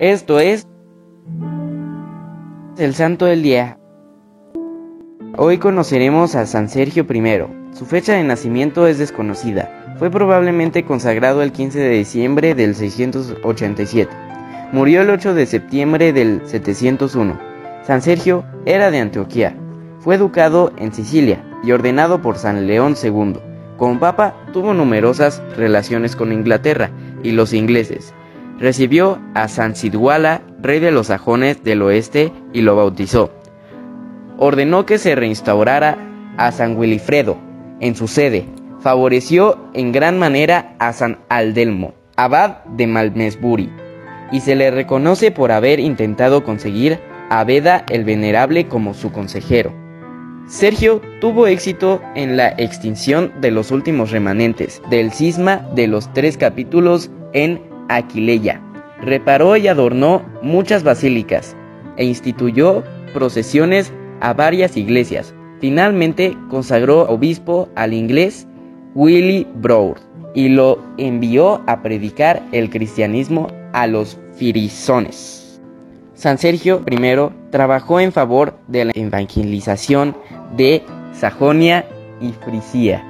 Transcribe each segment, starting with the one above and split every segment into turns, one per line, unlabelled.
Esto es el Santo del Día. Hoy conoceremos a San Sergio I. Su fecha de nacimiento es desconocida. Fue probablemente consagrado el 15 de diciembre del 687. Murió el 8 de septiembre del 701. San Sergio era de Antioquía. Fue educado en Sicilia y ordenado por San León II. Como papa tuvo numerosas relaciones con Inglaterra y los ingleses. Recibió a San Sidwala, rey de los sajones del oeste, y lo bautizó. Ordenó que se reinstaurara a San Wilifredo en su sede. Favoreció en gran manera a San Aldelmo, abad de Malmesbury, y se le reconoce por haber intentado conseguir a Beda el Venerable como su consejero. Sergio tuvo éxito en la extinción de los últimos remanentes del cisma de los tres capítulos en Aquileia. Reparó y adornó muchas basílicas e instituyó procesiones a varias iglesias. Finalmente consagró obispo al inglés Willy Broad y lo envió a predicar el cristianismo a los firizones. San Sergio I trabajó en favor de la evangelización de Sajonia y Frisia.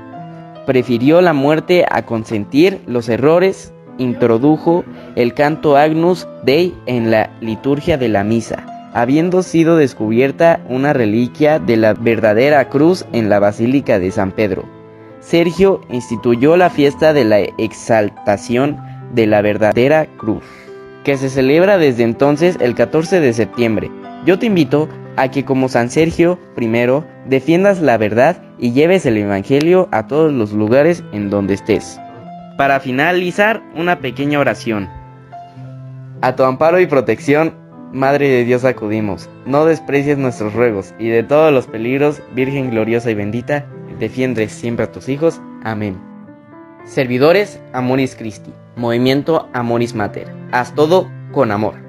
Prefirió la muerte a consentir los errores, introdujo el canto Agnus Dei en la liturgia de la misa, habiendo sido descubierta una reliquia de la verdadera cruz en la Basílica de San Pedro. Sergio instituyó la fiesta de la exaltación de la verdadera cruz que se celebra desde entonces el 14 de septiembre. Yo te invito a que como San Sergio I defiendas la verdad y lleves el Evangelio a todos los lugares en donde estés. Para finalizar, una pequeña oración. A tu amparo y protección, Madre de Dios acudimos. No desprecies nuestros ruegos y de todos los peligros, Virgen gloriosa y bendita, defiende siempre a tus hijos. Amén. Servidores Amoris Christi. Movimiento Amoris Mater. Haz todo con amor.